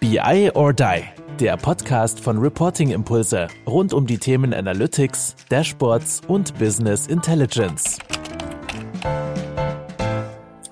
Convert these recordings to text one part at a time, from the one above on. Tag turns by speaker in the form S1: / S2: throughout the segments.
S1: BI or Die, der Podcast von Reporting Impulse rund um die Themen Analytics, Dashboards und Business Intelligence.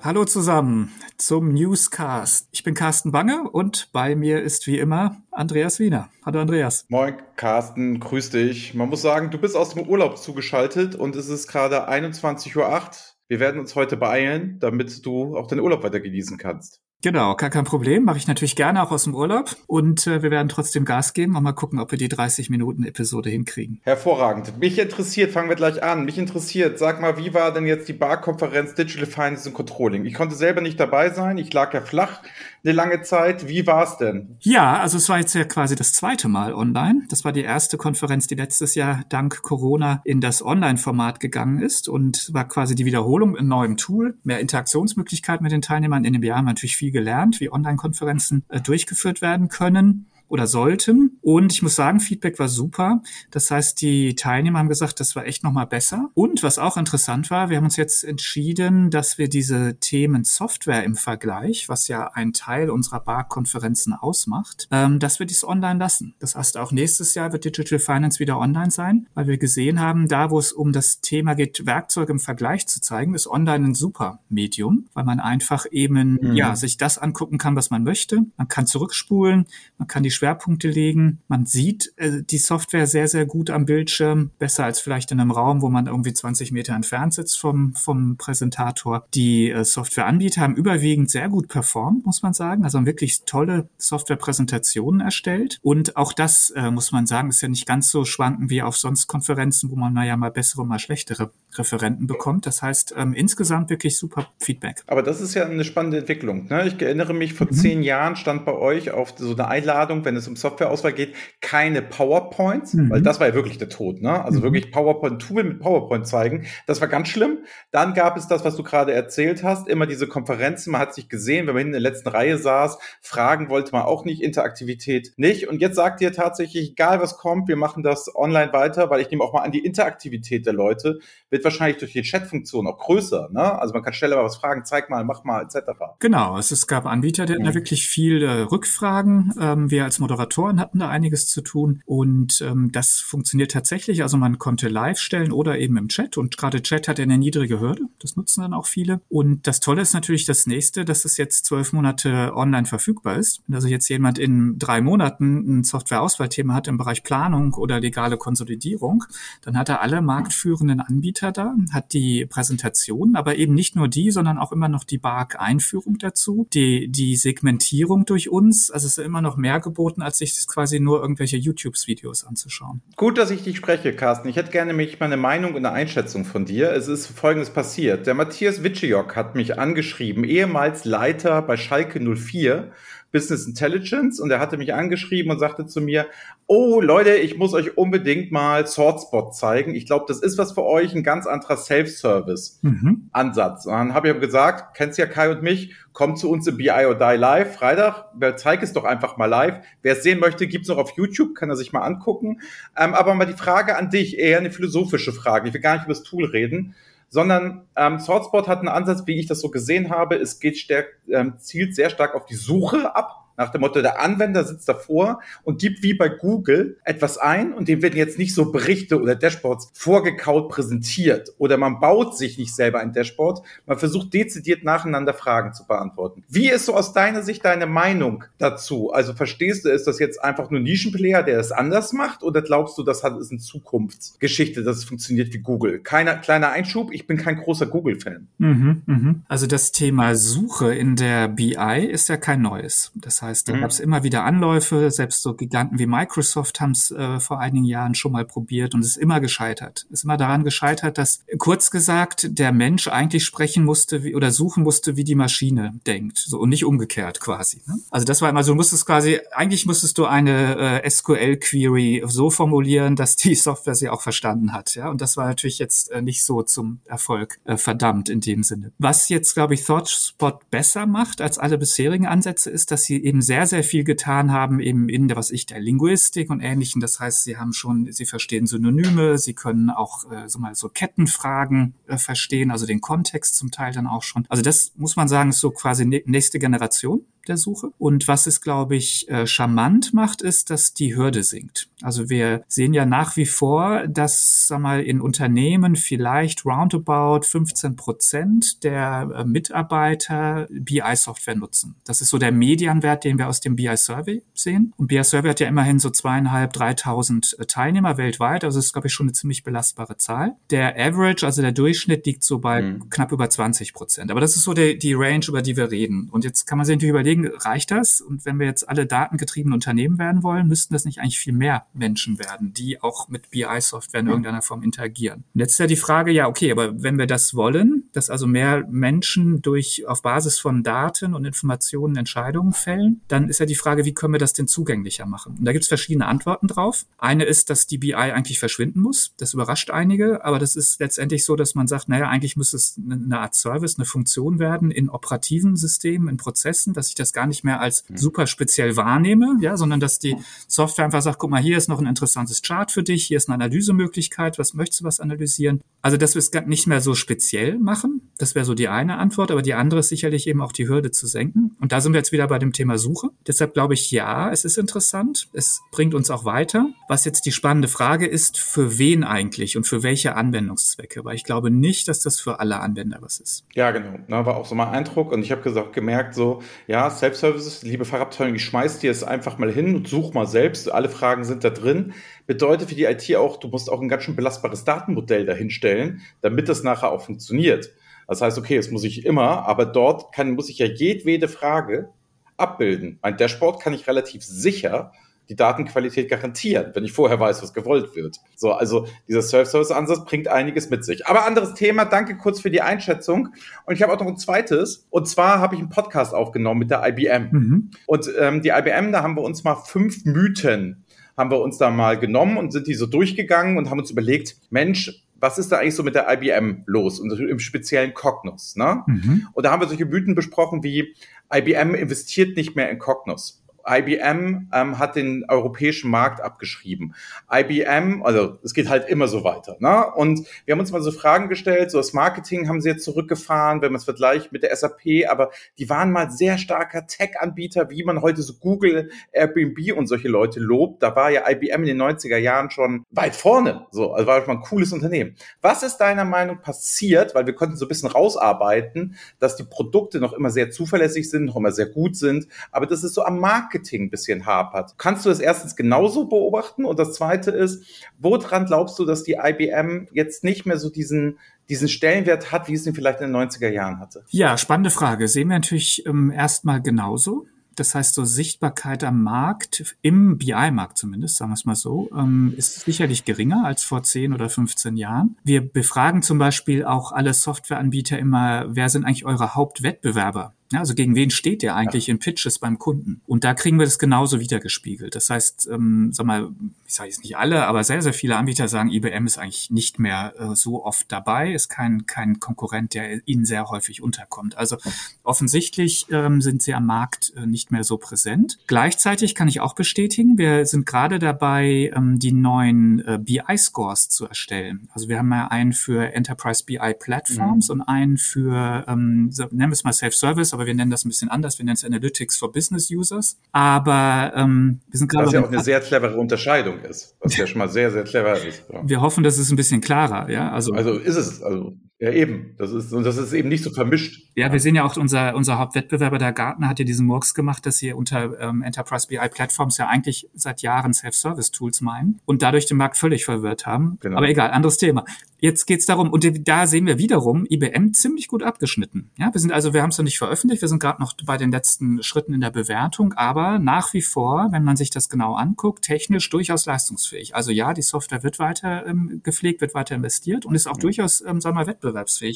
S2: Hallo zusammen zum Newscast. Ich bin Carsten Bange und bei mir ist wie immer Andreas Wiener. Hallo Andreas.
S3: Moin Carsten, grüß dich. Man muss sagen, du bist aus dem Urlaub zugeschaltet und es ist gerade 21.08 Uhr. Wir werden uns heute beeilen, damit du auch deinen Urlaub weiter genießen kannst.
S2: Genau, gar kein Problem. Mache ich natürlich gerne auch aus dem Urlaub. Und äh, wir werden trotzdem Gas geben und mal gucken, ob wir die 30 Minuten Episode hinkriegen.
S3: Hervorragend. Mich interessiert, fangen wir gleich an. Mich interessiert, sag mal, wie war denn jetzt die Barkonferenz Digital Finance and Controlling? Ich konnte selber nicht dabei sein. Ich lag ja flach eine lange Zeit. Wie war's denn?
S2: Ja, also es war jetzt ja quasi das zweite Mal online. Das war die erste Konferenz, die letztes Jahr dank Corona in das Online-Format gegangen ist und war quasi die Wiederholung in neuem Tool, mehr Interaktionsmöglichkeiten mit den Teilnehmern. In dem Jahr haben wir natürlich viel gelernt, wie Online-Konferenzen äh, durchgeführt werden können oder sollten. Und ich muss sagen, Feedback war super. Das heißt, die Teilnehmer haben gesagt, das war echt nochmal besser. Und was auch interessant war, wir haben uns jetzt entschieden, dass wir diese Themen Software im Vergleich, was ja ein Teil unserer Bar-Konferenzen ausmacht, ähm, dass wir dies online lassen. Das heißt, auch nächstes Jahr wird Digital Finance wieder online sein, weil wir gesehen haben, da wo es um das Thema geht, Werkzeuge im Vergleich zu zeigen, ist online ein super Medium, weil man einfach eben, mhm. ja, sich das angucken kann, was man möchte. Man kann zurückspulen, man kann die Schwerpunkte legen. Man sieht äh, die Software sehr, sehr gut am Bildschirm, besser als vielleicht in einem Raum, wo man irgendwie 20 Meter entfernt sitzt vom, vom Präsentator. Die äh, Softwareanbieter haben überwiegend sehr gut performt, muss man sagen. Also haben wirklich tolle Softwarepräsentationen erstellt. Und auch das, äh, muss man sagen, ist ja nicht ganz so schwanken wie auf sonst Konferenzen, wo man naja mal bessere, mal schlechtere Referenten bekommt. Das heißt, ähm, insgesamt wirklich super Feedback.
S3: Aber das ist ja eine spannende Entwicklung. Ne? Ich erinnere mich, vor mhm. zehn Jahren stand bei euch auf so eine Einladung, wenn es um Softwareauswahl geht, keine PowerPoints, mhm. weil das war ja wirklich der Tod. Ne? Also mhm. wirklich PowerPoint-Tool mit PowerPoint zeigen. Das war ganz schlimm. Dann gab es das, was du gerade erzählt hast, immer diese Konferenzen. Man hat sich gesehen, wenn man in der letzten Reihe saß, Fragen wollte man auch nicht, Interaktivität nicht. Und jetzt sagt ihr tatsächlich, egal was kommt, wir machen das online weiter, weil ich nehme auch mal an, die Interaktivität der Leute wird wahrscheinlich durch die Chat-Funktion auch größer. Ne? Also man kann schneller mal was fragen, zeig mal, mach mal, etc.
S2: Genau, es, es gab Anbieter, die hatten da wirklich viel äh, Rückfragen. Ähm, wir als Moderatoren hatten da einiges zu tun und ähm, das funktioniert tatsächlich. Also man konnte live stellen oder eben im Chat und gerade Chat hat eine niedrige Hürde. Das nutzen dann auch viele. Und das Tolle ist natürlich das nächste, dass es jetzt zwölf Monate online verfügbar ist. Wenn also jetzt jemand in drei Monaten ein Softwareauswahlthema hat im Bereich Planung oder legale Konsolidierung, dann hat er alle marktführenden Anbieter da, hat die Präsentation, aber eben nicht nur die, sondern auch immer noch die BARC-Einführung dazu, die, die Segmentierung durch uns. Also es ist immer noch mehr geboten, als sich quasi nur irgendwelche YouTube-Videos anzuschauen.
S3: Gut, dass ich dich spreche, Carsten. Ich hätte gerne mich meine Meinung und eine Einschätzung von dir. Es ist Folgendes passiert. Der Matthias Witschejok hat mich angeschrieben, ehemals Leiter bei Schalke 04 Business Intelligence und er hatte mich angeschrieben und sagte zu mir, oh Leute, ich muss euch unbedingt mal SwordSpot zeigen. Ich glaube, das ist was für euch, ein ganz anderer Self-Service-Ansatz. Mhm. Und dann habe ich gesagt, kennst ja Kai und mich, kommt zu uns im BI or Die live, Freitag, zeig es doch einfach mal live. Wer es sehen möchte, gibt's noch auf YouTube, kann er sich mal angucken. Ähm, aber mal die Frage an dich, eher eine philosophische Frage. Ich will gar nicht über das Tool reden sondern ähm, SwordSpot hat einen Ansatz, wie ich das so gesehen habe. Es geht stärk, ähm, zielt sehr stark auf die Suche ab. Nach dem Motto, der Anwender sitzt davor und gibt wie bei Google etwas ein und dem werden jetzt nicht so Berichte oder Dashboards vorgekaut präsentiert oder man baut sich nicht selber ein Dashboard. Man versucht dezidiert nacheinander Fragen zu beantworten. Wie ist so aus deiner Sicht deine Meinung dazu? Also verstehst du, ist das jetzt einfach nur Nischenplayer, der es anders macht oder glaubst du, das hat, ist eine Zukunftsgeschichte, dass es funktioniert wie Google? Keiner, kleiner Einschub, ich bin kein großer Google-Fan.
S2: Mhm, mh. Also das Thema Suche in der BI ist ja kein neues. Das heißt, heißt, da mhm. gab es immer wieder Anläufe, selbst so Giganten wie Microsoft haben es äh, vor einigen Jahren schon mal probiert und es ist immer gescheitert. Es ist immer daran gescheitert, dass kurz gesagt der Mensch eigentlich sprechen musste wie, oder suchen musste, wie die Maschine denkt, so und nicht umgekehrt quasi. Ne? Also das war immer so, du musstest quasi, eigentlich musstest du eine äh, SQL-Query so formulieren, dass die Software sie auch verstanden hat. Ja, und das war natürlich jetzt äh, nicht so zum Erfolg äh, verdammt in dem Sinne. Was jetzt, glaube ich, ThoughtSpot besser macht als alle bisherigen Ansätze, ist, dass sie eben eben sehr, sehr viel getan haben, eben in der, was ich, der Linguistik und Ähnlichem. Das heißt, sie haben schon, sie verstehen Synonyme, sie können auch äh, so mal so Kettenfragen äh, verstehen, also den Kontext zum Teil dann auch schon. Also das muss man sagen, ist so quasi nächste Generation der Suche. Und was es, glaube ich, äh, charmant macht, ist, dass die Hürde sinkt. Also wir sehen ja nach wie vor, dass sag mal, in Unternehmen vielleicht roundabout 15 Prozent der äh, Mitarbeiter BI-Software nutzen. Das ist so der Medianwert, den wir aus dem BI-Survey sehen. Und BI-Survey hat ja immerhin so zweieinhalb, dreitausend äh, Teilnehmer weltweit. Also das ist, glaube ich, schon eine ziemlich belastbare Zahl. Der Average, also der Durchschnitt, liegt so bei mhm. knapp über 20 Prozent. Aber das ist so die, die Range, über die wir reden. Und jetzt kann man sich natürlich überlegen, reicht das? Und wenn wir jetzt alle datengetriebene Unternehmen werden wollen, müssten das nicht eigentlich viel mehr Menschen werden, die auch mit BI-Software in irgendeiner Form interagieren. Und jetzt ist ja die Frage, ja, okay, aber wenn wir das wollen, dass also mehr Menschen durch auf Basis von Daten und Informationen Entscheidungen fällen, dann ist ja die Frage, wie können wir das denn zugänglicher machen? Und da gibt es verschiedene Antworten drauf. Eine ist, dass die BI eigentlich verschwinden muss. Das überrascht einige, aber das ist letztendlich so, dass man sagt, naja, eigentlich muss es eine Art Service, eine Funktion werden in operativen Systemen, in Prozessen, dass ich das gar nicht mehr als mhm. super speziell wahrnehme, ja, sondern dass die Software einfach sagt, guck mal, hier ist noch ein interessantes Chart für dich, hier ist eine Analysemöglichkeit, was möchtest du was analysieren? Also, dass wir es nicht mehr so speziell machen, das wäre so die eine Antwort, aber die andere ist sicherlich eben auch die Hürde zu senken. Und da sind wir jetzt wieder bei dem Thema Suche. Deshalb glaube ich, ja, es ist interessant, es bringt uns auch weiter. Was jetzt die spannende Frage ist, für wen eigentlich und für welche Anwendungszwecke? Weil ich glaube nicht, dass das für alle Anwender was ist.
S3: Ja, genau. Da war auch so mein Eindruck und ich habe gesagt, gemerkt so, ja, Self-Services, liebe Fachabteilung, ich schmeiß dir es einfach mal hin und such mal selbst. Alle Fragen sind da drin. Bedeutet für die IT auch, du musst auch ein ganz schön belastbares Datenmodell dahinstellen, damit das nachher auch funktioniert. Das heißt, okay, das muss ich immer, aber dort kann, muss ich ja jedwede Frage abbilden. Ein Dashboard kann ich relativ sicher die Datenqualität garantieren, wenn ich vorher weiß, was gewollt wird. So, also dieser Self-Service-Ansatz bringt einiges mit sich. Aber anderes Thema, danke kurz für die Einschätzung. Und ich habe auch noch ein zweites. Und zwar habe ich einen Podcast aufgenommen mit der IBM. Mhm. Und ähm, die IBM, da haben wir uns mal fünf Mythen haben wir uns da mal genommen und sind die so durchgegangen und haben uns überlegt, Mensch, was ist da eigentlich so mit der IBM los und im speziellen Cognos? Ne? Mhm. Und da haben wir solche Mythen besprochen wie IBM investiert nicht mehr in Cognos. IBM ähm, hat den europäischen Markt abgeschrieben. IBM, also es geht halt immer so weiter. Ne? Und wir haben uns mal so Fragen gestellt, so das Marketing haben sie jetzt zurückgefahren, wenn man es vergleicht mit der SAP, aber die waren mal sehr starker Tech-Anbieter, wie man heute so Google, Airbnb und solche Leute lobt. Da war ja IBM in den 90er Jahren schon weit vorne. So, also war schon ein cooles Unternehmen. Was ist deiner Meinung passiert? Weil wir konnten so ein bisschen rausarbeiten, dass die Produkte noch immer sehr zuverlässig sind, noch immer sehr gut sind, aber das ist so am Marketing Marketing ein bisschen hapert. Kannst du das erstens genauso beobachten? Und das zweite ist, woran glaubst du, dass die IBM jetzt nicht mehr so diesen diesen Stellenwert hat, wie es ihn vielleicht in den 90er Jahren hatte?
S2: Ja, spannende Frage. Sehen wir natürlich ähm, erstmal genauso. Das heißt, so Sichtbarkeit am Markt, im BI-Markt zumindest, sagen wir es mal so, ähm, ist sicherlich geringer als vor 10 oder 15 Jahren. Wir befragen zum Beispiel auch alle Softwareanbieter immer, wer sind eigentlich eure Hauptwettbewerber? Ja, also gegen wen steht ihr eigentlich ja. in Pitches beim Kunden? Und da kriegen wir das genauso wiedergespiegelt. Das heißt, ähm, sag mal, ich sage jetzt nicht alle, aber sehr, sehr viele Anbieter sagen, IBM ist eigentlich nicht mehr äh, so oft dabei, ist kein, kein Konkurrent, der ihnen sehr häufig unterkommt. Also offensichtlich ähm, sind sie am Markt äh, nicht mehr so präsent. Gleichzeitig kann ich auch bestätigen, wir sind gerade dabei, ähm, die neuen äh, BI-Scores zu erstellen. Also wir haben ja einen für Enterprise BI Platforms mhm. und einen für, ähm, nennen wir es mal Self-Service, aber wir nennen das ein bisschen anders. Wir nennen es Analytics for Business Users. Aber ähm, wir sind gerade.
S3: Was ja auch eine sehr clevere Unterscheidung ist, was ja schon mal sehr, sehr clever ist.
S2: Ja. Wir hoffen, dass es ein bisschen klarer, ja.
S3: Also, also ist es. Also ja, eben. Das ist, und das ist eben nicht so vermischt.
S2: Ja, wir sehen ja auch, unser, unser Hauptwettbewerber, der Gartner, hat ja diesen Murks gemacht, dass sie unter ähm, Enterprise BI Platforms ja eigentlich seit Jahren Self-Service-Tools meinen und dadurch den Markt völlig verwirrt haben. Genau. Aber egal, anderes Thema. Jetzt geht's darum, und da sehen wir wiederum IBM ziemlich gut abgeschnitten. Ja, wir sind also, wir haben es noch nicht veröffentlicht, wir sind gerade noch bei den letzten Schritten in der Bewertung, aber nach wie vor, wenn man sich das genau anguckt, technisch durchaus leistungsfähig. Also ja, die Software wird weiter ähm, gepflegt, wird weiter investiert und ist auch mhm. durchaus, ähm, sagen wir mal, wettbewerbsfähig,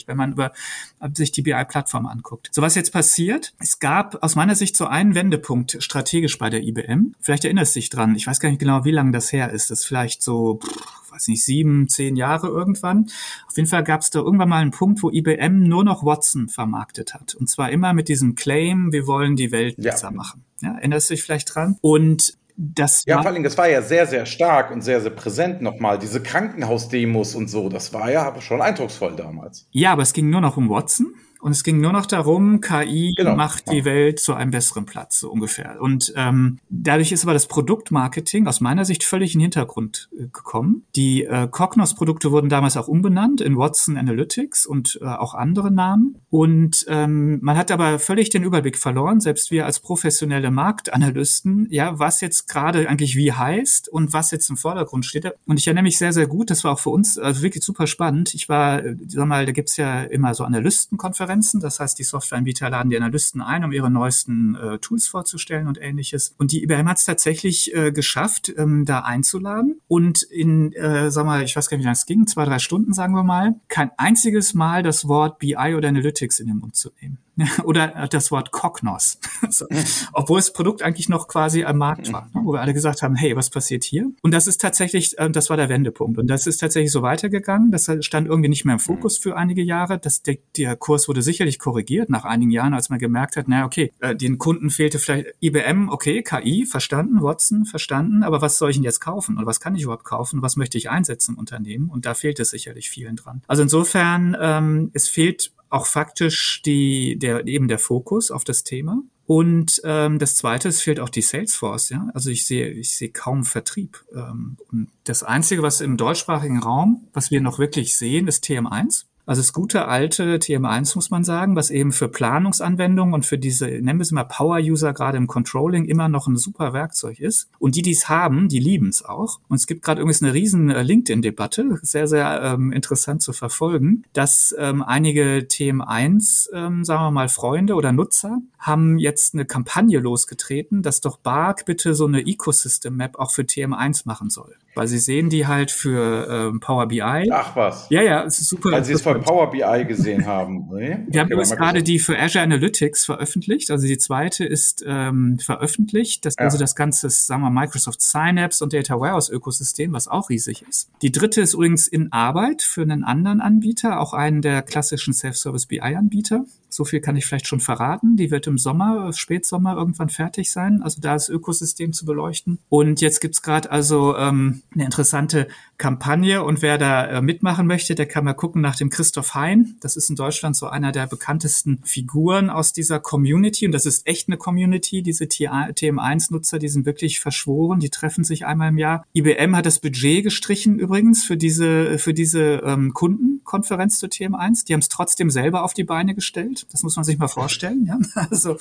S2: wenn man über, äh, sich die BI-Plattform anguckt. So was jetzt passiert, es gab aus meiner Sicht so einen Wendepunkt strategisch bei der IBM. Vielleicht erinnerst du dich dran, ich weiß gar nicht genau, wie lange das her ist. Das ist vielleicht so, pff, weiß nicht, sieben, zehn Jahre irgendwann. Auf jeden Fall gab es da irgendwann mal einen Punkt, wo IBM nur noch Watson vermarktet hat. Und zwar immer mit diesem Claim, wir wollen die Welt besser machen. Ja, erinnerst du dich vielleicht dran? Und das
S3: ja, vor allem, das war ja sehr, sehr stark und sehr, sehr präsent nochmal. Diese Krankenhausdemos und so, das war ja schon eindrucksvoll damals.
S2: Ja, aber es ging nur noch um Watson Und es ging nur noch darum, KI genau. macht die Welt zu einem besseren Platz, so ungefähr. Und ähm, dadurch ist aber das Produktmarketing aus meiner Sicht völlig in den Hintergrund äh, gekommen. Die äh, Cognos-Produkte wurden damals auch umbenannt in Watson Analytics und äh, auch andere Namen. Und ähm, man hat aber völlig den Überblick verloren, selbst wir als professionelle Marktanalysten, ja, was jetzt gerade eigentlich wie heißt und was jetzt im Vordergrund steht. Und ich erinnere mich sehr, sehr gut, das war auch für uns also wirklich super spannend. Ich war, äh, sag mal, da gibt's ja immer so Analystenkonferenzen, das heißt, die Softwareanbieter laden die Analysten ein, um ihre neuesten äh, Tools vorzustellen und ähnliches. Und die IBM hat es tatsächlich äh, geschafft, ähm, da einzuladen und in, äh, sag mal, ich weiß gar nicht, wie lange es ging, zwei, drei Stunden, sagen wir mal, kein einziges Mal das Wort BI oder Analytics in den Mund zu nehmen. Oder das Wort Cognos. so. Obwohl das Produkt eigentlich noch quasi am Markt war, ne? wo wir alle gesagt haben, hey, was passiert hier? Und das ist tatsächlich, äh, das war der Wendepunkt. Und das ist tatsächlich so weitergegangen. Das stand irgendwie nicht mehr im Fokus für einige Jahre. Das, der, der Kurs wurde sicherlich korrigiert nach einigen Jahren, als man gemerkt hat, naja, okay, äh, den Kunden fehlte vielleicht IBM, okay, KI, verstanden, Watson, verstanden, aber was soll ich denn jetzt kaufen? Oder was kann ich überhaupt kaufen? Was möchte ich einsetzen im Unternehmen? Und da fehlt es sicherlich vielen dran. Also insofern, ähm, es fehlt auch faktisch die, der, eben der Fokus auf das Thema. Und ähm, das Zweite, es fehlt auch die Salesforce. Ja? Also ich sehe, ich sehe kaum Vertrieb. Ähm, und das Einzige, was im deutschsprachigen Raum, was wir noch wirklich sehen, ist TM1. Also das gute alte TM1 muss man sagen, was eben für Planungsanwendungen und für diese, nennen wir es mal Power-User gerade im Controlling immer noch ein super Werkzeug ist. Und die, die es haben, die lieben es auch. Und es gibt gerade übrigens eine riesen äh, LinkedIn-Debatte, sehr, sehr ähm, interessant zu verfolgen, dass ähm, einige TM1, ähm, sagen wir mal, Freunde oder Nutzer haben jetzt eine Kampagne losgetreten, dass doch Bark bitte so eine Ecosystem-Map auch für TM1 machen soll. Weil sie sehen die halt für ähm, Power BI.
S3: Ach was.
S2: Ja, ja, es ist super.
S3: Es von Power BI gesehen haben.
S2: Nee? Wir okay, haben jetzt gerade die für Azure Analytics veröffentlicht. Also die zweite ist ähm, veröffentlicht. Das, ja. Also das ganze, sagen wir Microsoft Synapse und Data Warehouse Ökosystem, was auch riesig ist. Die dritte ist übrigens in Arbeit für einen anderen Anbieter, auch einen der klassischen Self-Service BI Anbieter. So viel kann ich vielleicht schon verraten. Die wird im Sommer, Spätsommer irgendwann fertig sein. Also da ist Ökosystem zu beleuchten. Und jetzt gibt's gerade also ähm, eine interessante Kampagne. Und wer da äh, mitmachen möchte, der kann mal gucken nach dem Christoph Hein. Das ist in Deutschland so einer der bekanntesten Figuren aus dieser Community. Und das ist echt eine Community. Diese TM1-Nutzer, die sind wirklich verschworen. Die treffen sich einmal im Jahr. IBM hat das Budget gestrichen übrigens für diese, für diese ähm, Kundenkonferenz zur TM1. Die haben es trotzdem selber auf die Beine gestellt. Das muss man sich mal vorstellen. Ja? Also,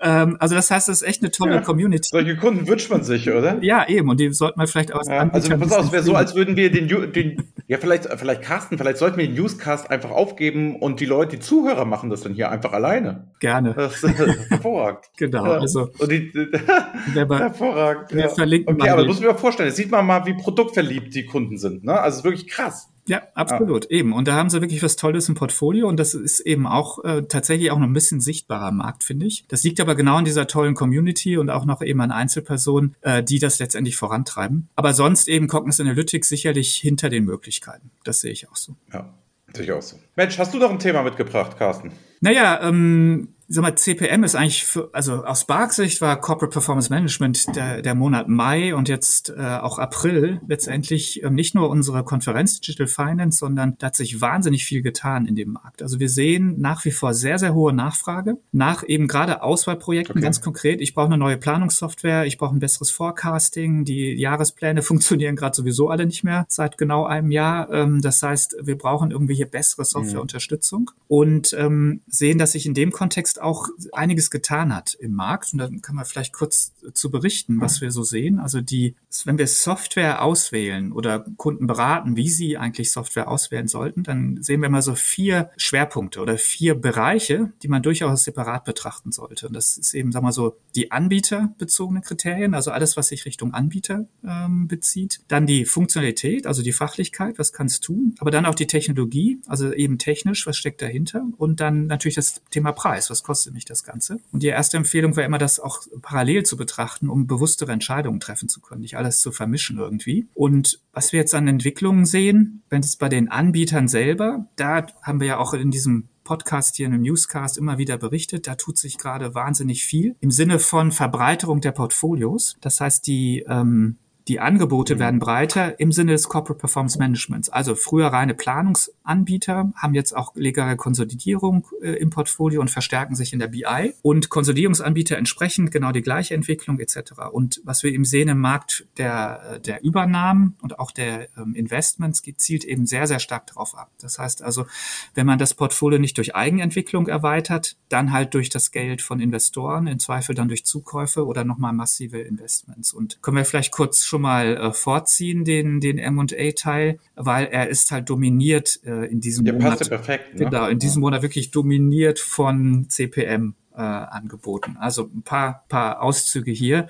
S2: ähm, also das heißt, das ist echt eine tolle ja, Community.
S3: Solche Kunden wünscht man sich, oder?
S2: Ja, eben. Und die sollten wir vielleicht aus.
S3: Ja, also pass auf, es wäre so, als würden wir den, den, ja vielleicht, vielleicht Carsten, vielleicht sollten wir den Newscast einfach aufgeben und die Leute, die Zuhörer machen das dann hier einfach alleine.
S2: Gerne.
S3: Das ist hervorragend.
S2: genau. Also.
S3: Und die, hervorragend. Wir ja. verlinken okay, aber das muss ich mir vorstellen. Jetzt sieht man mal, wie produktverliebt die Kunden sind. Ne? Also es ist wirklich krass.
S2: Ja, absolut, ah. eben. Und da haben sie wirklich was Tolles im Portfolio und das ist eben auch äh, tatsächlich auch noch ein bisschen sichtbarer Markt, finde ich. Das liegt aber genau in dieser tollen Community und auch noch eben an Einzelpersonen, äh, die das letztendlich vorantreiben. Aber sonst eben Cogniz Analytics sicherlich hinter den Möglichkeiten. Das sehe ich auch so.
S3: Ja, sehe ich auch so. Mensch, hast du doch ein Thema mitgebracht, Carsten?
S2: Naja, ähm, sag mal, CPM ist eigentlich, für, also aus Spark-Sicht war Corporate Performance Management der, der Monat Mai und jetzt äh, auch April letztendlich ähm, nicht nur unsere Konferenz Digital Finance, sondern da hat sich wahnsinnig viel getan in dem Markt. Also wir sehen nach wie vor sehr, sehr hohe Nachfrage nach eben gerade Auswahlprojekten, okay. ganz konkret. Ich brauche eine neue Planungssoftware, ich brauche ein besseres Forecasting, die Jahrespläne funktionieren gerade sowieso alle nicht mehr seit genau einem Jahr. Ähm, das heißt, wir brauchen irgendwie hier bessere Softwareunterstützung mhm. und ähm, sehen, dass sich in dem Kontext auch einiges getan hat im Markt. Und dann kann man vielleicht kurz zu berichten, was wir so sehen. Also die, wenn wir Software auswählen oder Kunden beraten, wie sie eigentlich Software auswählen sollten, dann sehen wir mal so vier Schwerpunkte oder vier Bereiche, die man durchaus separat betrachten sollte. Und das ist eben, sagen wir mal so, die anbieterbezogenen Kriterien, also alles, was sich Richtung Anbieter ähm, bezieht. Dann die Funktionalität, also die Fachlichkeit, was kannst du tun, aber dann auch die Technologie, also eben technisch, was steckt dahinter und dann natürlich das Thema Preis, was kostet mich das Ganze? Und die erste Empfehlung war immer, das auch parallel zu betrachten, um bewusstere Entscheidungen treffen zu können, nicht alles zu vermischen irgendwie. Und was wir jetzt an Entwicklungen sehen, wenn es bei den Anbietern selber, da haben wir ja auch in diesem Podcast hier in einem Newscast immer wieder berichtet, da tut sich gerade wahnsinnig viel im Sinne von Verbreiterung der Portfolios. Das heißt, die ähm, Die Angebote mhm. werden breiter im Sinne des Corporate Performance Managements. Also früher reine Planungsanbieter haben jetzt auch legale Konsolidierung äh, im Portfolio und verstärken sich in der BI. Und Konsolidierungsanbieter entsprechend genau die gleiche Entwicklung etc. Und was wir eben sehen im Markt der, der Übernahmen und auch der ähm, Investments zielt eben sehr, sehr stark darauf ab. Das heißt also, wenn man das Portfolio nicht durch Eigenentwicklung erweitert, dann halt durch das Geld von Investoren, im Zweifel dann durch Zukäufe oder nochmal massive Investments. Und können wir vielleicht kurz schon mal äh, vorziehen, den, den M&A-Teil, weil er ist halt dominiert äh, in diesem Der Monat.
S3: Passt perfekt. Ne?
S2: Genau, in diesem Monat wirklich dominiert von CPM. Äh, angeboten. Also ein paar, paar Auszüge hier.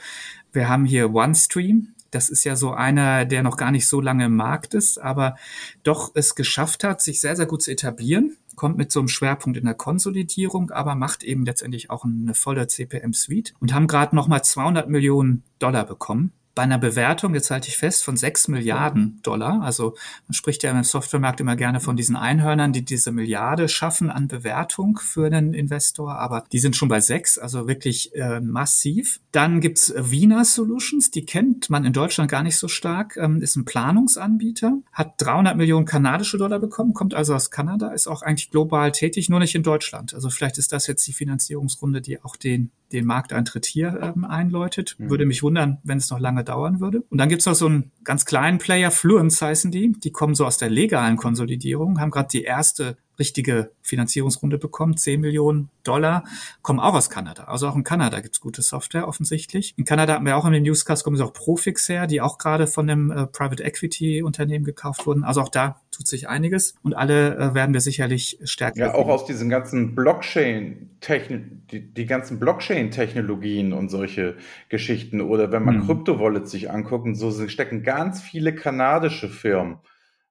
S2: Wir haben hier OneStream. Das ist ja so einer, der noch gar nicht so lange im Markt ist, aber doch es geschafft hat, sich sehr, sehr gut zu etablieren kommt mit so einem Schwerpunkt in der Konsolidierung, aber macht eben letztendlich auch eine volle CPM-Suite und haben gerade nochmal 200 Millionen Dollar bekommen bei einer Bewertung, jetzt halte ich fest, von sechs Milliarden Dollar. Also man spricht ja im Softwaremarkt immer gerne von diesen Einhörnern, die diese Milliarde schaffen an Bewertung für einen Investor, aber die sind schon bei sechs, also wirklich äh, massiv. Dann gibt's Wiener Solutions, die kennt man in Deutschland gar nicht so stark, ähm, ist ein Planungsanbieter, hat 300 Millionen kanadische Dollar bekommen, kommt also aus Kanada, ist auch eigentlich global tätig, nur nicht in Deutschland. Also vielleicht ist das jetzt die Finanzierungsrunde, die auch den den Markteintritt hier ähm, einläutet. Mhm. Würde mich wundern, wenn es noch lange dauern würde. Und dann gibt's noch so einen ganz kleinen Player, Fluence heißen die. Die kommen so aus der legalen Konsolidierung, haben gerade die erste richtige Finanzierungsrunde bekommt, 10 Millionen Dollar, kommen auch aus Kanada. Also auch in Kanada gibt's gute Software offensichtlich. In Kanada hatten wir auch in den Newscast, kommen auch Profix her, die auch gerade von einem äh, Private Equity Unternehmen gekauft wurden. Also auch da tut sich einiges und alle äh, werden wir sicherlich stärker.
S3: Ja, auch aus diesen ganzen Blockchain Techn die, die ganzen Blockchain-Technologien und solche Geschichten oder wenn man hm. Kryptowallets sich anguckt, so stecken ganz viele kanadische Firmen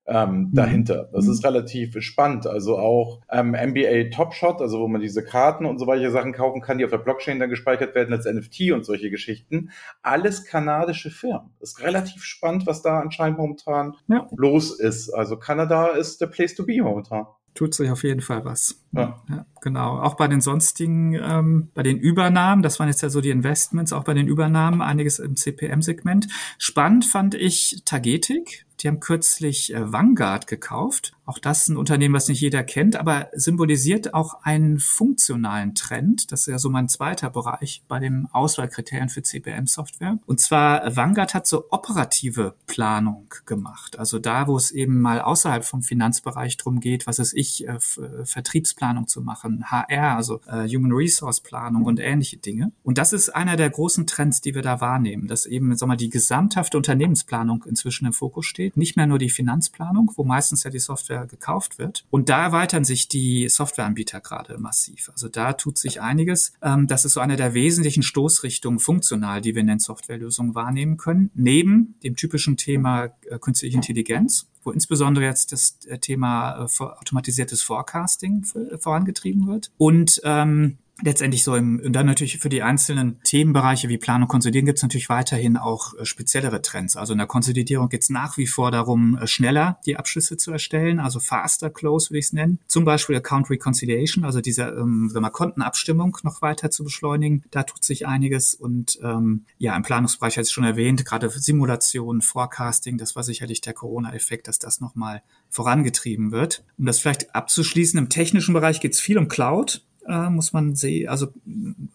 S3: ähm, mhm. dahinter. Das ist relativ spannend. Also auch ähm, NBA Top Shot, also wo man diese Karten und so weiter Sachen kaufen kann, die auf der Blockchain dann gespeichert werden als NFT und solche Geschichten. Alles kanadische Firmen. Das ist relativ spannend, was da anscheinend momentan ja. los ist. Also Kanada ist der Place to be momentan
S2: tut sich auf jeden Fall was. Ja. ja. genau. Auch bei den sonstigen, ähm, bei den Übernahmen, das waren jetzt ja so die Investments, auch bei den Übernahmen einiges im CPM-Segment. Spannend fand ich Tagetik. Die haben kürzlich äh, Vanguard gekauft. Auch das ist ein Unternehmen, was nicht jeder kennt, aber symbolisiert auch einen funktionalen Trend. Das ist ja so mein zweiter Bereich bei den Auswahlkriterien für CPM-Software. Und zwar Vanguard hat so operative Planung gemacht. Also da, wo es eben mal außerhalb vom Finanzbereich drum geht, was ist ich, äh, äh Vertriebsplanung zu machen, HR, also äh, Human Resource Planung und ähnliche Dinge. Und das ist einer der großen Trends, die wir da wahrnehmen, dass eben, sag mal, die gesamthafte Unternehmensplanung inzwischen im Fokus steht steht, nicht mehr nur die Finanzplanung, wo meistens ja die Software gekauft wird. Und da erweitern sich die Softwareanbieter gerade massiv. Also da tut sich einiges. Ähm, das ist so eine der wesentlichen Stoßrichtungen funktional, die wir in den Softwarelösungen wahrnehmen können, neben dem typischen Thema äh, künstliche Intelligenz wo insbesondere jetzt das äh, Thema äh, automatisiertes Forecasting vorangetrieben wird. Und ähm, letztendlich so im, und dann natürlich für die einzelnen Themenbereiche wie Plan und Konsolidieren gibt es natürlich weiterhin auch äh, speziellere Trends. Also in der Konsolidierung geht es nach wie vor darum, äh, schneller die Abschlüsse zu erstellen, also faster close würde ich es nennen. Zum Beispiel Account Reconciliation, also diese ähm, wenn man Kontenabstimmung noch weiter zu beschleunigen. Da tut sich einiges und ähm, ja, im Planungsbereich hatte ich schon erwähnt, gerade Simulation, Forecasting, das war sicherlich der Corona-Effekt, dass das nochmal vorangetrieben wird. Um das vielleicht abzuschließen, im technischen Bereich geht es viel um Cloud äh, muss man sehen, also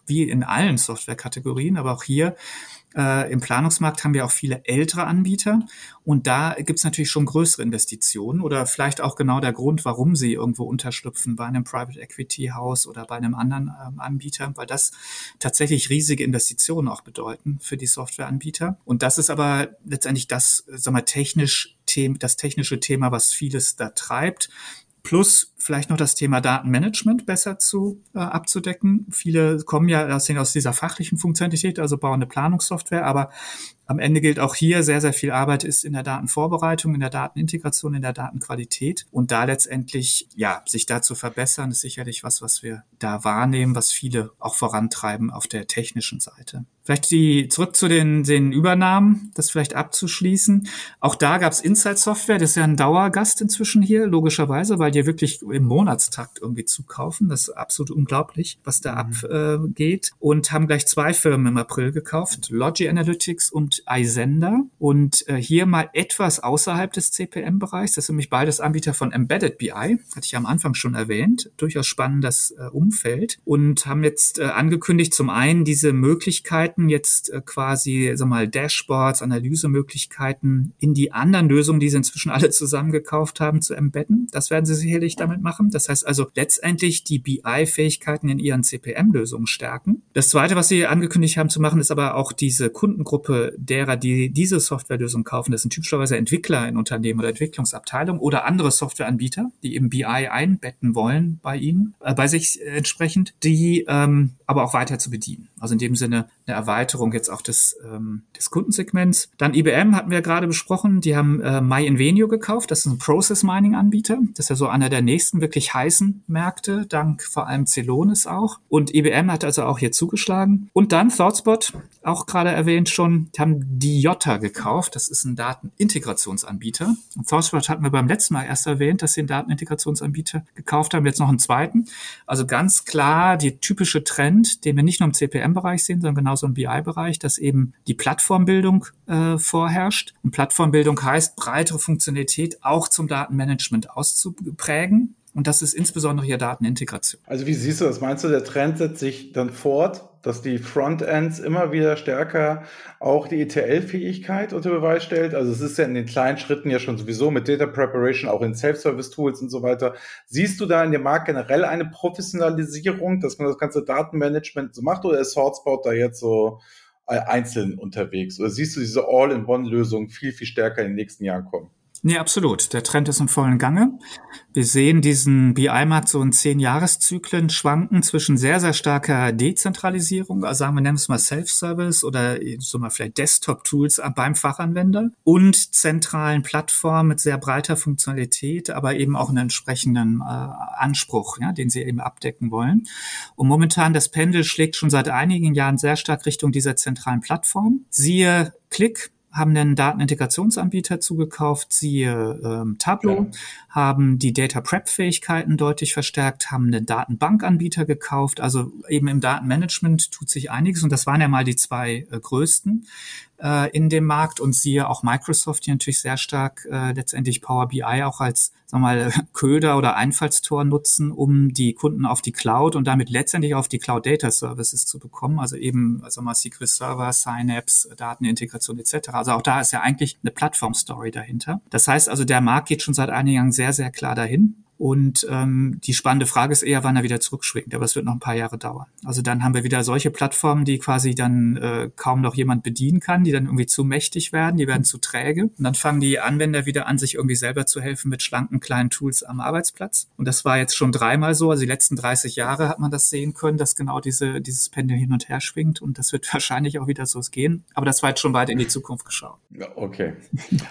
S2: wie in allen Softwarekategorien, aber auch hier äh, im Planungsmarkt haben wir auch viele ältere Anbieter und da gibt es natürlich schon größere Investitionen oder vielleicht auch genau der Grund, warum sie irgendwo unterschlüpfen bei einem Private Equity Haus oder bei einem anderen ähm, Anbieter, weil das tatsächlich riesige Investitionen auch bedeuten für die Softwareanbieter. Und das ist aber letztendlich das, sagen wir, technisch das technische Thema, was vieles da treibt plus vielleicht noch das Thema Datenmanagement besser zu äh, abzudecken. Viele kommen ja aus, aus dieser fachlichen Funktionalität, also bauen eine Planungssoftware, aber am Ende gilt auch hier, sehr, sehr viel Arbeit ist in der Datenvorbereitung, in der Datenintegration, in der Datenqualität. Und da letztendlich, ja, sich da zu verbessern, ist sicherlich was, was wir da wahrnehmen, was viele auch vorantreiben auf der technischen Seite. Vielleicht die zurück zu den, den Übernahmen, das vielleicht abzuschließen. Auch da gab es Inside Software, das ist ja ein Dauergast inzwischen hier, logischerweise, weil die wirklich im Monatstakt irgendwie zukaufen. Das ist absolut unglaublich, was da mhm. abgeht. Äh, und haben gleich zwei Firmen im April gekauft, Logi Analytics und iSender. Und äh, hier mal etwas außerhalb des CPM-Bereichs. Das sind nämlich beides Anbieter von Embedded BI, hatte ich am Anfang schon erwähnt. Durchaus spannendes äh, Umfeld. Und haben jetzt äh, angekündigt, zum einen diese Möglichkeit, Möglichkeiten, jetzt äh, quasi, sag mal, Dashboards, Analysemöglichkeiten in die anderen Lösungen, die sie inzwischen alle zusammengekauft haben, zu embedden. Das werden sie sicherlich damit machen. Das heißt also letztendlich die BI-Fähigkeiten in ihren CPM-Lösungen stärken. Das zweite, was sie angekündigt haben zu machen, ist aber auch diese Kundengruppe derer, die diese Softwarelösung kaufen. Das sind typischerweise Entwickler in Unternehmen oder Entwicklungsabteilungen oder andere Softwareanbieter, die eben BI einbetten wollen bei ihnen, äh, bei sich entsprechend, die ähm, aber auch weiter zu bedienen. Also in dem Sinne eine Erweiterung jetzt auch des, ähm, des Kundensegments. Dann IBM hatten wir gerade besprochen, die haben äh, MyInvenio gekauft, das ist ein Process Mining Anbieter. Das ist ja so einer der nächsten wirklich heißen Märkte, dank vor allem Celonis auch. Und IBM hat also auch hier zugeschlagen. Und dann ThoughtSpot, auch gerade erwähnt schon, die haben Diota gekauft, das ist ein Datenintegrationsanbieter. Und ThoughtSpot hatten wir beim letzten Mal erst erwähnt, dass sie einen Datenintegrationsanbieter gekauft haben, jetzt noch einen zweiten. Also ganz klar die typische Trend, den wir nicht nur im CPM-Bereich sehen, sondern genauso im BI-Bereich, dass eben die Plattformbildung äh, vorherrscht. Und Plattformbildung heißt, breitere Funktionalität auch zum Datenmanagement auszuprägen. Und das ist insbesondere hier Datenintegration.
S3: Also wie siehst du das? Meinst du, der Trend setzt sich dann fort, dass die Frontends immer wieder stärker auch die ETL-Fähigkeit unter Beweis stellt? Also es ist ja in den kleinen Schritten ja schon sowieso mit Data Preparation, auch in Self-Service-Tools und so weiter. Siehst du da in dem Markt generell eine Professionalisierung, dass man das ganze Datenmanagement so macht oder ist Sortspot da jetzt so einzeln unterwegs? Oder siehst du diese All-in-One-Lösung viel, viel stärker in den nächsten Jahren kommen?
S2: Nee, absolut. Der Trend ist im vollen Gange. Wir sehen diesen BI-Markt so in zehn Jahreszyklen schwanken zwischen sehr, sehr starker Dezentralisierung, also sagen wir, nennen es mal Self-Service oder so mal vielleicht Desktop-Tools beim Fachanwender und zentralen Plattformen mit sehr breiter Funktionalität, aber eben auch einen entsprechenden äh, Anspruch, ja, den sie eben abdecken wollen. Und momentan das Pendel schlägt schon seit einigen Jahren sehr stark Richtung dieser zentralen Plattform. Siehe Click, haben einen Datenintegrationsanbieter zugekauft, siehe ähm, Tableau, ja. haben die Data Prep Fähigkeiten deutlich verstärkt, haben einen Datenbankanbieter gekauft. Also eben im Datenmanagement tut sich einiges und das waren ja mal die zwei äh, größten äh, in dem Markt und siehe auch Microsoft, die natürlich sehr stark äh, letztendlich Power BI auch als sag mal, Köder oder Einfallstor nutzen, um die Kunden auf die Cloud und damit letztendlich auf die Cloud Data Services zu bekommen. Also eben, also mal SQL Server, Synapse, Datenintegration etc. Also auch da ist ja eigentlich eine Plattform-Story dahinter. Das heißt also, der Markt geht schon seit einigen Jahren sehr, sehr klar dahin. Und ähm, die spannende Frage ist eher, wann er wieder zurückschwingt. Aber es wird noch ein paar Jahre dauern. Also dann haben wir wieder solche Plattformen, die quasi dann äh, kaum noch jemand bedienen kann, die dann irgendwie zu mächtig werden, die werden zu träge. Und dann fangen die Anwender wieder an, sich irgendwie selber zu helfen mit schlanken kleinen Tools am Arbeitsplatz. Und das war jetzt schon dreimal so. Also die letzten 30 Jahre hat man das sehen können, dass genau diese, dieses Pendel hin und her schwingt. Und das wird wahrscheinlich auch wieder so gehen. Aber das war jetzt schon weit in die Zukunft geschaut.
S3: Ja, okay.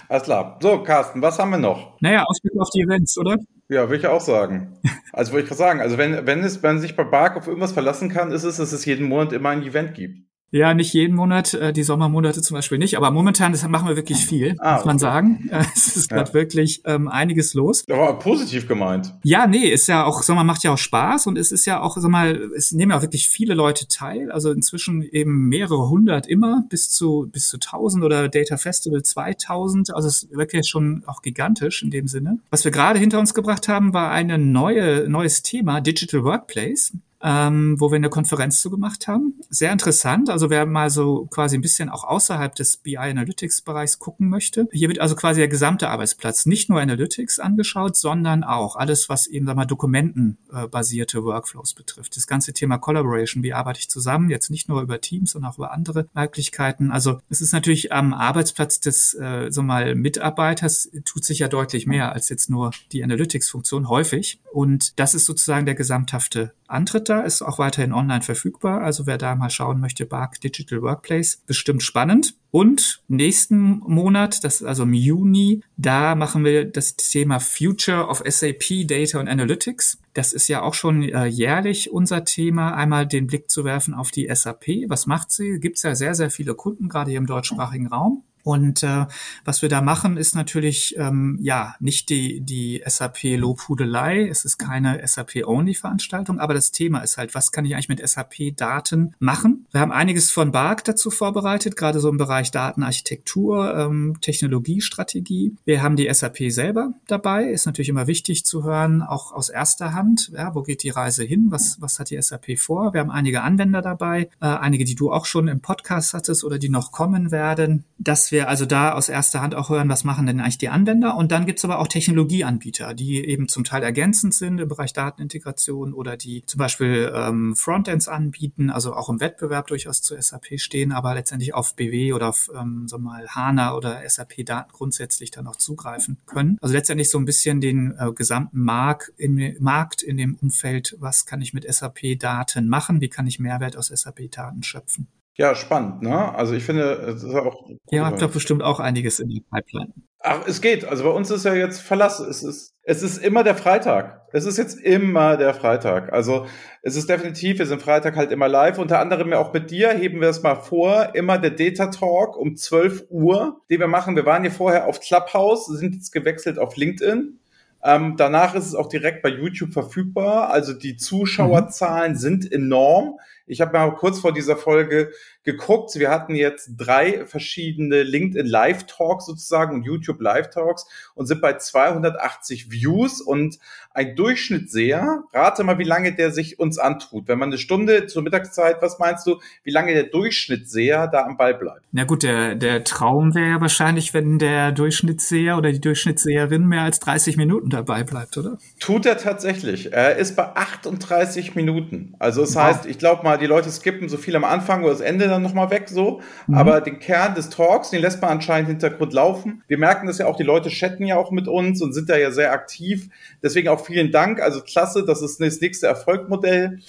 S3: Alles klar. So, Carsten, was haben wir noch?
S2: Naja, Ausblick auf die Events, oder?
S3: Ja, würde ich auch sagen. Also wollte ich gerade sagen, also wenn, wenn es, wenn sich bei Bark auf irgendwas verlassen kann, ist es, dass es jeden Monat immer ein Event gibt.
S2: Ja, nicht jeden Monat, äh, die Sommermonate zum Beispiel nicht, aber momentan das machen wir wirklich viel, ah, muss man okay. sagen. Es ist gerade wirklich ähm, einiges los.
S3: Aber positiv gemeint.
S2: Ja, nee, ist ja auch, Sommer macht ja auch Spaß und es ist ja auch, sag mal, es nehmen ja auch wirklich viele Leute teil, also inzwischen eben mehrere hundert immer, bis zu, bis zu tausend oder Data Festival 2000, also es ist wirklich schon auch gigantisch in dem Sinne. Was wir gerade hinter uns gebracht haben, war ein neue, neues Thema, Digital Workplace ähm, wo wir eine Konferenz zu gemacht haben. Sehr interessant. Also wer mal so quasi ein bisschen auch außerhalb des BI Analytics Bereichs gucken möchte. Hier wird also quasi der gesamte Arbeitsplatz, nicht nur Analytics angeschaut, sondern auch alles, was eben, sag mal, dokumentenbasierte Workflows betrifft. Das ganze Thema Collaboration, wie arbeite ich zusammen, jetzt nicht nur über Teams, sondern auch über andere Möglichkeiten. Also es ist natürlich am Arbeitsplatz des, äh, so mal, Mitarbeiters tut sich ja deutlich mehr als jetzt nur die Analytics-Funktion häufig. Und das ist sozusagen der gesamthafte Antritt da, ist auch weiterhin online verfügbar. Also wer da mal schauen möchte, Bark Digital Workplace, bestimmt spannend. Und nächsten Monat, das ist also im Juni, da machen wir das Thema Future of SAP Data and Analytics. Das ist ja auch schon äh, jährlich unser Thema, einmal den Blick zu werfen auf die SAP. Was macht sie? Gibt es ja sehr, sehr viele Kunden, gerade hier im deutschsprachigen Raum. Und äh, was wir da machen, ist natürlich ähm, ja nicht die, die SAP-Lobhudelei. Es ist keine SAP-Only-Veranstaltung, aber das Thema ist halt, was kann ich eigentlich mit SAP-Daten machen? Wir haben einiges von BARC dazu vorbereitet, gerade so im Bereich Datenarchitektur, ähm, Technologiestrategie. Wir haben die SAP selber dabei. Ist natürlich immer wichtig zu hören, auch aus erster Hand. Ja, wo geht die Reise hin? Was, was hat die SAP vor? Wir haben einige Anwender dabei, äh, einige, die du auch schon im Podcast hattest oder die noch kommen werden. Das wir also da aus erster Hand auch hören, was machen denn eigentlich die Anwender. Und dann gibt's aber auch Technologieanbieter, die eben zum Teil ergänzend sind im Bereich Datenintegration oder die zum Beispiel ähm, Frontends anbieten, also auch im Wettbewerb durchaus zu SAP stehen, aber letztendlich auf BW oder auf ähm, so mal HANA oder SAP-Daten grundsätzlich dann auch zugreifen können. Also letztendlich so ein bisschen den äh, gesamten Markt in, Markt in dem Umfeld, was kann ich mit SAP-Daten machen, wie kann ich Mehrwert aus SAP-Daten schöpfen.
S3: Ja, spannend, ne? Also ich finde, es ist auch.
S2: Ihr habt doch bestimmt auch einiges in der Pipeline.
S3: Ach, es geht. Also bei uns ist ja jetzt Verlass. Es ist, es ist immer der Freitag. Es ist jetzt immer der Freitag. Also es ist definitiv, wir sind Freitag halt immer live. Unter anderem ja auch mit dir heben wir es mal vor. Immer der Data Talk um 12 Uhr, den wir machen. Wir waren hier vorher auf Clubhouse, sind jetzt gewechselt auf LinkedIn. Ähm, danach ist es auch direkt bei YouTube verfügbar. Also die Zuschauerzahlen mhm. sind enorm. Ich habe mal kurz vor dieser Folge geguckt. Wir hatten jetzt drei verschiedene LinkedIn Live Talks sozusagen und YouTube Live Talks und sind bei 280 Views und ein Durchschnittsseher. Rate mal, wie lange der sich uns antut. Wenn man eine Stunde zur Mittagszeit, was meinst du, wie lange der Durchschnittsseher da am Ball bleibt?
S2: Na gut, der, der Traum wäre ja wahrscheinlich, wenn der Durchschnittsseher oder die Durchschnittsseherin mehr als 30 Minuten dabei bleibt, oder?
S3: Tut er tatsächlich. Er ist bei 38 Minuten. Also das wow. heißt, ich glaube mal, die Leute skippen so viel am Anfang oder das Ende dann nochmal weg so. Mhm. Aber den Kern des Talks, den lässt man anscheinend Hintergrund laufen. Wir merken das ja auch, die Leute chatten ja auch mit uns und sind da ja sehr aktiv. Deswegen auch vielen Dank. Also klasse, das ist das nächste Erfolgmodell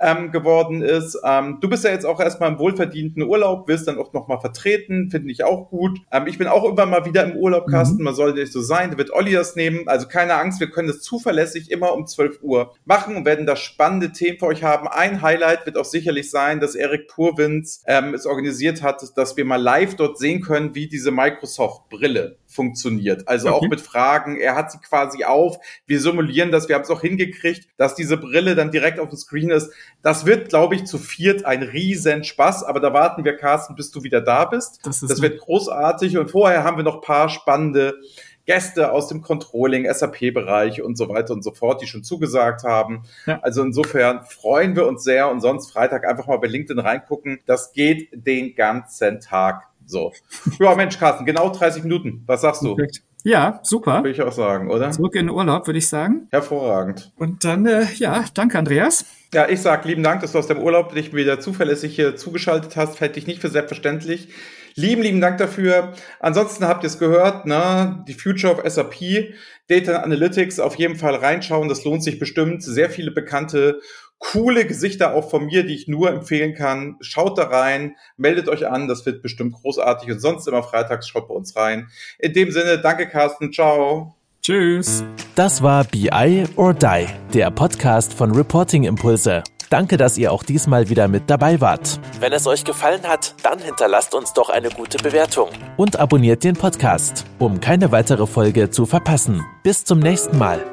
S3: ähm, geworden ist. Ähm, du bist ja jetzt auch erstmal im wohlverdienten Urlaub, wirst dann auch nochmal vertreten, finde ich auch gut. Ähm, ich bin auch irgendwann mal wieder im Urlaub, Carsten, mhm. man sollte nicht so sein, da wird Olli das nehmen. Also keine Angst, wir können das zuverlässig immer um 12 Uhr machen und werden da spannende Themen für euch haben. Ein Highlight wird auch sicherlich sein, dass Erik Purwins ähm, es organisiert hat, dass wir mal live dort sehen können, wie diese Microsoft-Brille funktioniert. Also okay. auch mit Fragen. Er hat sie quasi auf. Wir simulieren das. Wir haben es auch hingekriegt, dass diese Brille dann direkt auf dem Screen ist. Das wird, glaube ich, zu viert ein riesen Spaß. Aber da warten wir, Carsten, bis du wieder da bist. Das, das wird großartig. Und vorher haben wir noch paar spannende Gäste aus dem Controlling, SAP-Bereich und so weiter und so fort, die schon zugesagt haben. Ja. Also insofern freuen wir uns sehr und sonst Freitag einfach mal bei LinkedIn reingucken. Das geht den ganzen Tag. So. Ja, Mensch, Carsten, genau 30 Minuten. Was sagst du? Perfekt.
S2: Ja, super.
S3: Würde ich auch sagen, oder?
S2: Zurück in den Urlaub, würde ich sagen.
S3: Hervorragend.
S2: Und dann, äh, ja, danke, Andreas.
S3: Ja, ich sag lieben Dank, dass du aus dem Urlaub dich wieder zuverlässig hier zugeschaltet hast. Fällt dich nicht für selbstverständlich. Lieben, lieben Dank dafür. Ansonsten habt ihr es gehört, ne? Die Future of SAP, Data Analytics, auf jeden Fall reinschauen. Das lohnt sich bestimmt. Sehr viele bekannte coole Gesichter auch von mir, die ich nur empfehlen kann. Schaut da rein, meldet euch an, das wird bestimmt großartig und sonst immer freitags schaut bei uns rein. In dem Sinne, danke Carsten, ciao.
S2: Tschüss.
S1: Das war BI or Die, der Podcast von Reporting Impulse. Danke, dass ihr auch diesmal wieder mit dabei wart. Wenn es euch gefallen hat, dann hinterlasst uns doch eine gute Bewertung und abonniert den Podcast, um keine weitere Folge zu verpassen. Bis zum nächsten Mal.